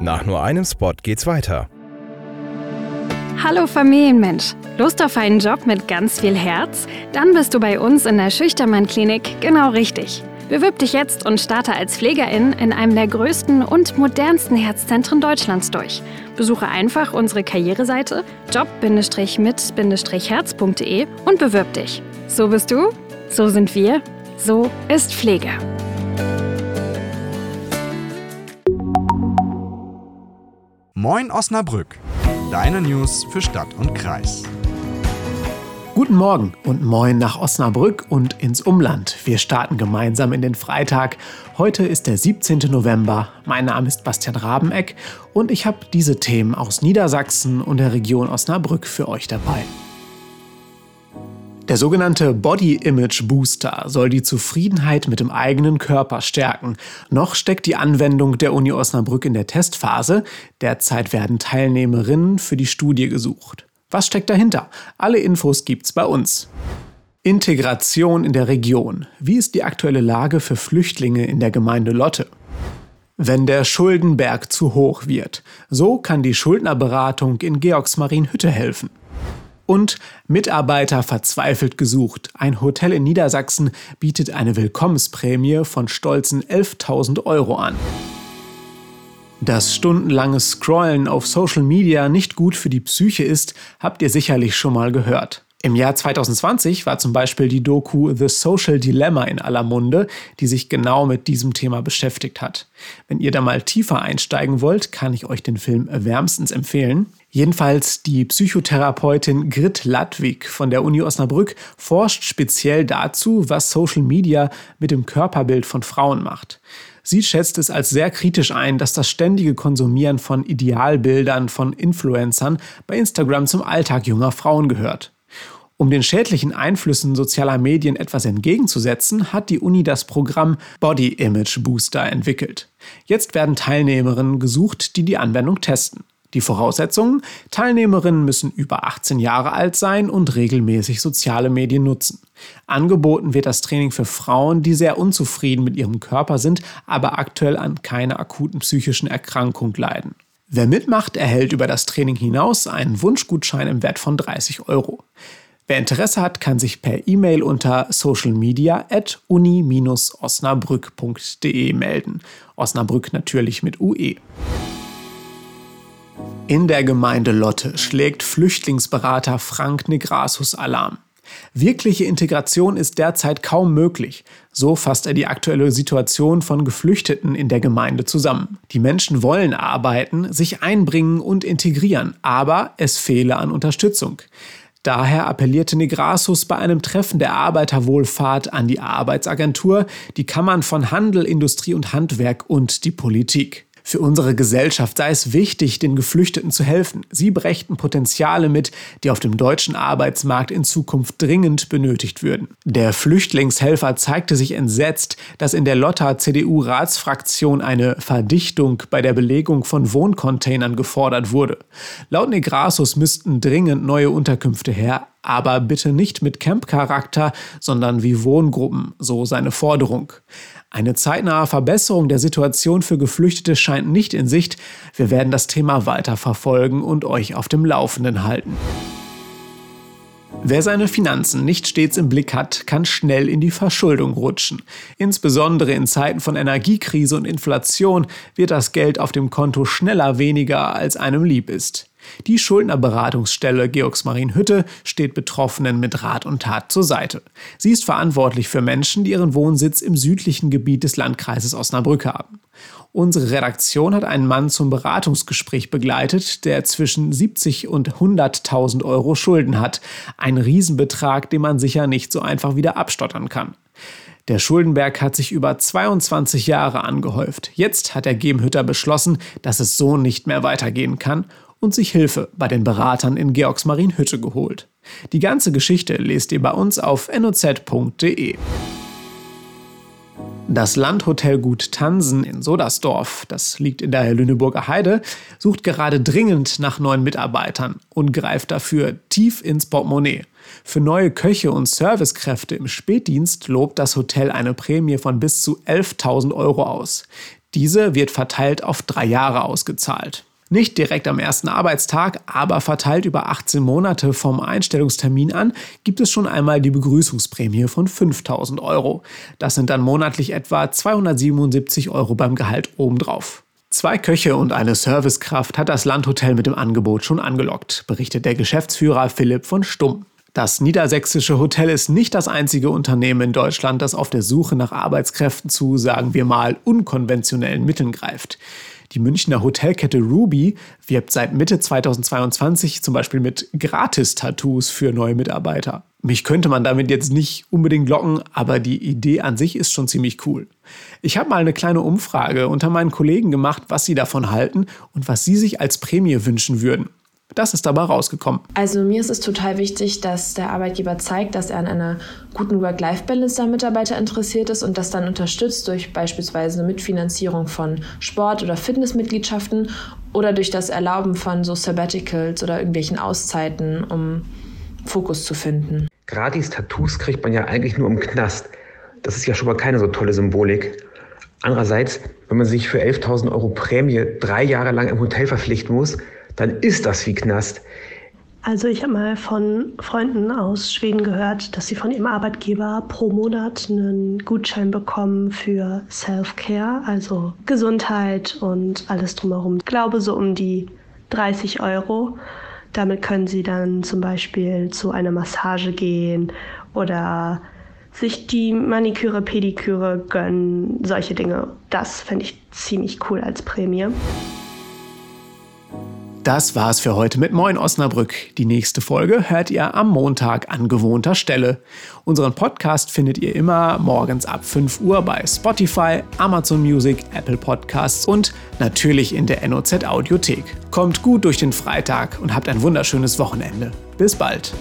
Nach nur einem Spot geht's weiter. Hallo Familienmensch. Lust auf einen Job mit ganz viel Herz? Dann bist du bei uns in der Schüchtermann-Klinik genau richtig. Bewirb dich jetzt und starte als Pflegerin in einem der größten und modernsten Herzzentren Deutschlands durch. Besuche einfach unsere Karriereseite job-mit-herz.de und bewirb dich. So bist du, so sind wir, so ist Pflege. Moin Osnabrück, deine News für Stadt und Kreis. Guten Morgen und moin nach Osnabrück und ins Umland. Wir starten gemeinsam in den Freitag. Heute ist der 17. November. Mein Name ist Bastian Rabeneck und ich habe diese Themen aus Niedersachsen und der Region Osnabrück für euch dabei. Der sogenannte Body Image Booster soll die Zufriedenheit mit dem eigenen Körper stärken. Noch steckt die Anwendung der Uni Osnabrück in der Testphase. Derzeit werden Teilnehmerinnen für die Studie gesucht. Was steckt dahinter? Alle Infos gibt's bei uns. Integration in der Region. Wie ist die aktuelle Lage für Flüchtlinge in der Gemeinde Lotte? Wenn der Schuldenberg zu hoch wird, so kann die Schuldnerberatung in Georgsmarienhütte helfen und Mitarbeiter verzweifelt gesucht. Ein Hotel in Niedersachsen bietet eine Willkommensprämie von stolzen 11.000 Euro an. Dass stundenlanges Scrollen auf Social Media nicht gut für die Psyche ist, habt ihr sicherlich schon mal gehört. Im Jahr 2020 war zum Beispiel die Doku The Social Dilemma in aller Munde, die sich genau mit diesem Thema beschäftigt hat. Wenn ihr da mal tiefer einsteigen wollt, kann ich euch den Film wärmstens empfehlen. Jedenfalls die Psychotherapeutin Grit Ladwig von der Uni Osnabrück forscht speziell dazu, was Social Media mit dem Körperbild von Frauen macht. Sie schätzt es als sehr kritisch ein, dass das ständige Konsumieren von Idealbildern von Influencern bei Instagram zum Alltag junger Frauen gehört. Um den schädlichen Einflüssen sozialer Medien etwas entgegenzusetzen, hat die Uni das Programm Body Image Booster entwickelt. Jetzt werden Teilnehmerinnen gesucht, die die Anwendung testen. Die Voraussetzungen? Teilnehmerinnen müssen über 18 Jahre alt sein und regelmäßig soziale Medien nutzen. Angeboten wird das Training für Frauen, die sehr unzufrieden mit ihrem Körper sind, aber aktuell an keiner akuten psychischen Erkrankung leiden. Wer mitmacht, erhält über das Training hinaus einen Wunschgutschein im Wert von 30 Euro. Wer Interesse hat, kann sich per E-Mail unter socialmedia.uni-osnabrück.de melden. Osnabrück natürlich mit UE. In der Gemeinde Lotte schlägt Flüchtlingsberater Frank Negrasus Alarm. Wirkliche Integration ist derzeit kaum möglich. So fasst er die aktuelle Situation von Geflüchteten in der Gemeinde zusammen. Die Menschen wollen arbeiten, sich einbringen und integrieren, aber es fehle an Unterstützung. Daher appellierte Negrasus bei einem Treffen der Arbeiterwohlfahrt an die Arbeitsagentur, die Kammern von Handel, Industrie und Handwerk und die Politik. Für unsere Gesellschaft sei es wichtig, den Geflüchteten zu helfen. Sie brächten Potenziale mit, die auf dem deutschen Arbeitsmarkt in Zukunft dringend benötigt würden. Der Flüchtlingshelfer zeigte sich entsetzt, dass in der Lotter CDU-Ratsfraktion eine Verdichtung bei der Belegung von Wohncontainern gefordert wurde. Laut Negrasus müssten dringend neue Unterkünfte her, aber bitte nicht mit Camp-Charakter, sondern wie Wohngruppen, so seine Forderung. Eine zeitnahe Verbesserung der Situation für Geflüchtete scheint nicht in Sicht. Wir werden das Thema weiter verfolgen und euch auf dem Laufenden halten. Wer seine Finanzen nicht stets im Blick hat, kann schnell in die Verschuldung rutschen. Insbesondere in Zeiten von Energiekrise und Inflation wird das Geld auf dem Konto schneller weniger, als einem lieb ist. Die Schuldnerberatungsstelle Georgsmarienhütte steht Betroffenen mit Rat und Tat zur Seite. Sie ist verantwortlich für Menschen, die ihren Wohnsitz im südlichen Gebiet des Landkreises Osnabrück haben. Unsere Redaktion hat einen Mann zum Beratungsgespräch begleitet, der zwischen 70 und 100.000 Euro Schulden hat. Ein Riesenbetrag, den man sicher nicht so einfach wieder abstottern kann. Der Schuldenberg hat sich über 22 Jahre angehäuft. Jetzt hat der Gemhütter beschlossen, dass es so nicht mehr weitergehen kann und sich Hilfe bei den Beratern in Georgsmarienhütte geholt. Die ganze Geschichte lest ihr bei uns auf noz.de. Das Landhotel Gut Tansen in Sodersdorf, das liegt in der Lüneburger Heide, sucht gerade dringend nach neuen Mitarbeitern und greift dafür tief ins Portemonnaie. Für neue Köche und Servicekräfte im Spätdienst lobt das Hotel eine Prämie von bis zu 11.000 Euro aus. Diese wird verteilt auf drei Jahre ausgezahlt. Nicht direkt am ersten Arbeitstag, aber verteilt über 18 Monate vom Einstellungstermin an, gibt es schon einmal die Begrüßungsprämie von 5000 Euro. Das sind dann monatlich etwa 277 Euro beim Gehalt obendrauf. Zwei Köche und eine Servicekraft hat das Landhotel mit dem Angebot schon angelockt, berichtet der Geschäftsführer Philipp von Stumm. Das niedersächsische Hotel ist nicht das einzige Unternehmen in Deutschland, das auf der Suche nach Arbeitskräften zu, sagen wir mal, unkonventionellen Mitteln greift. Die Münchner Hotelkette Ruby wirbt seit Mitte 2022 zum Beispiel mit Gratis-Tattoos für neue Mitarbeiter. Mich könnte man damit jetzt nicht unbedingt locken, aber die Idee an sich ist schon ziemlich cool. Ich habe mal eine kleine Umfrage unter meinen Kollegen gemacht, was sie davon halten und was sie sich als Prämie wünschen würden. Das ist dabei rausgekommen. Also mir ist es total wichtig, dass der Arbeitgeber zeigt, dass er an einer guten Work-Life-Balance der Mitarbeiter interessiert ist und das dann unterstützt durch beispielsweise Mitfinanzierung von Sport- oder Fitnessmitgliedschaften oder durch das Erlauben von so Sabbaticals oder irgendwelchen Auszeiten, um Fokus zu finden. Gratis Tattoos kriegt man ja eigentlich nur im Knast. Das ist ja schon mal keine so tolle Symbolik. Andererseits, wenn man sich für 11.000 Euro Prämie drei Jahre lang im Hotel verpflichten muss, dann ist das wie Knast. Also ich habe mal von Freunden aus Schweden gehört, dass sie von ihrem Arbeitgeber pro Monat einen Gutschein bekommen für Self-Care, also Gesundheit und alles drumherum. Ich glaube so um die 30 Euro. Damit können sie dann zum Beispiel zu einer Massage gehen oder sich die Maniküre, Pediküre gönnen, solche Dinge. Das fände ich ziemlich cool als Prämie. Das war's für heute mit Moin Osnabrück. Die nächste Folge hört ihr am Montag an gewohnter Stelle. Unseren Podcast findet ihr immer morgens ab 5 Uhr bei Spotify, Amazon Music, Apple Podcasts und natürlich in der NOZ Audiothek. Kommt gut durch den Freitag und habt ein wunderschönes Wochenende. Bis bald.